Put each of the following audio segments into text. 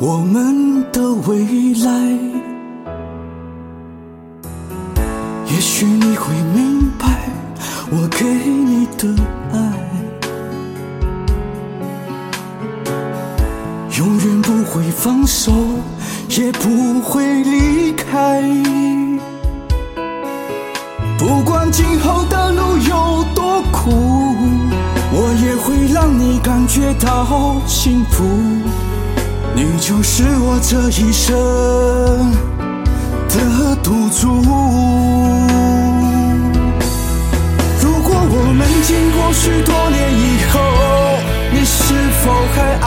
我们的未来。也许你会明白我给你的爱。永远不会放手，也不会离开。不管今后的路有多苦，我也会让你感觉到幸福。你就是我这一生的赌注。如果我们经过许多年以后，你是否还爱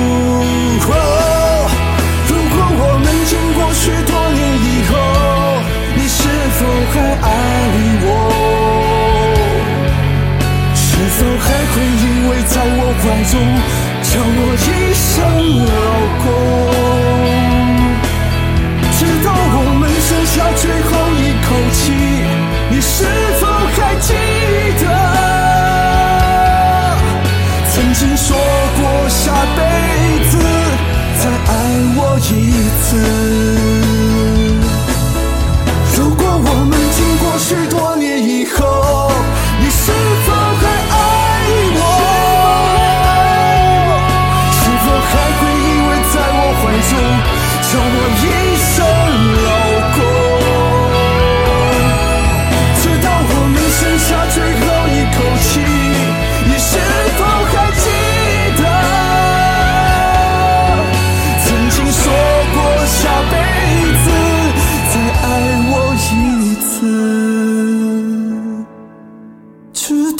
叫我一声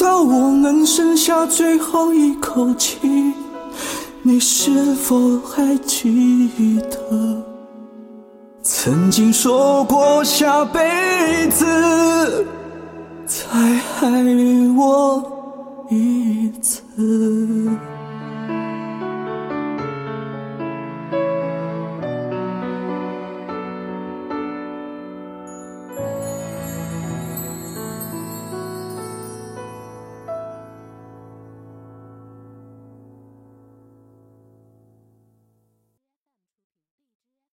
到我能剩下最后一口气，你是否还记得？曾经说过下辈子再爱我一次。